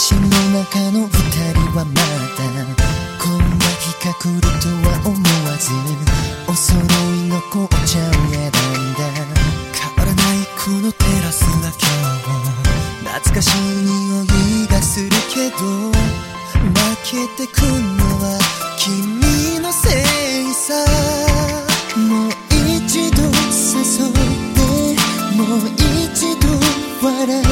中の二人はまだこんな日が来るとは思わずお揃いの紅茶を選んだ変わらないこのテラスは今日も懐かしい匂いがするけど負けてくんのは君のせいさもう一度誘ってもう一度笑っ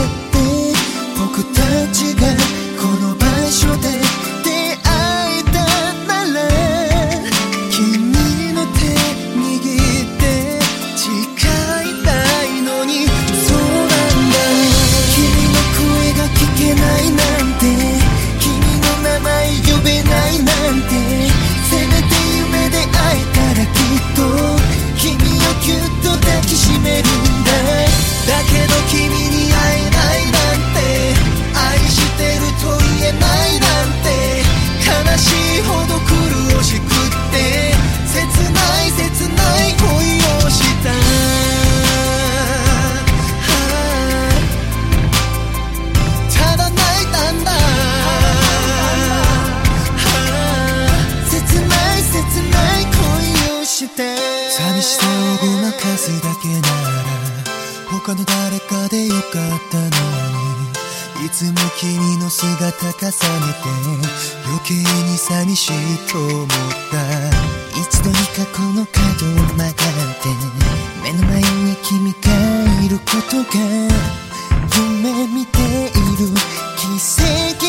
ストーブだけなら他の誰かでよかったのにいつも君の姿重ねて余計に寂しいと思った。一度に過去の角を曲がって目の前に君がいることが夢見ている。奇跡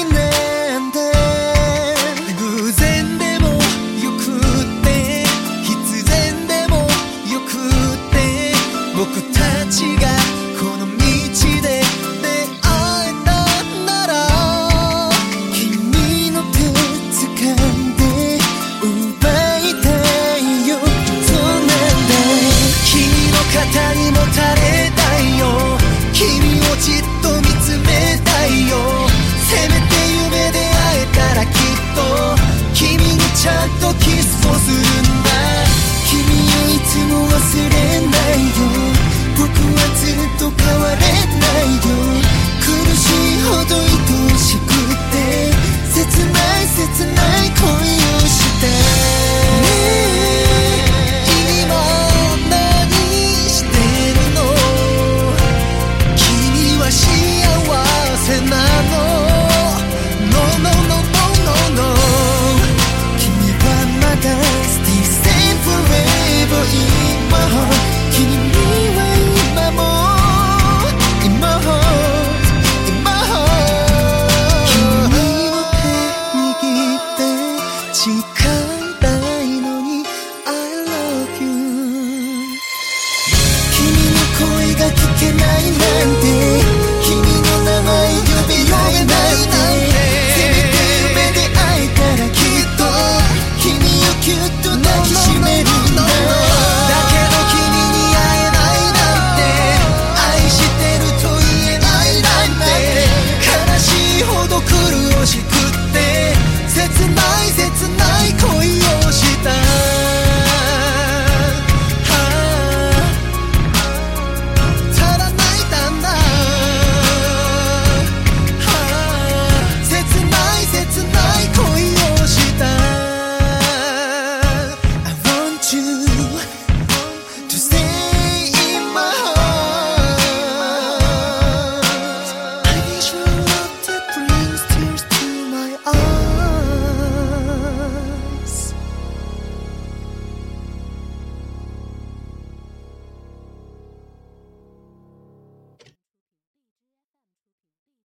Ooh,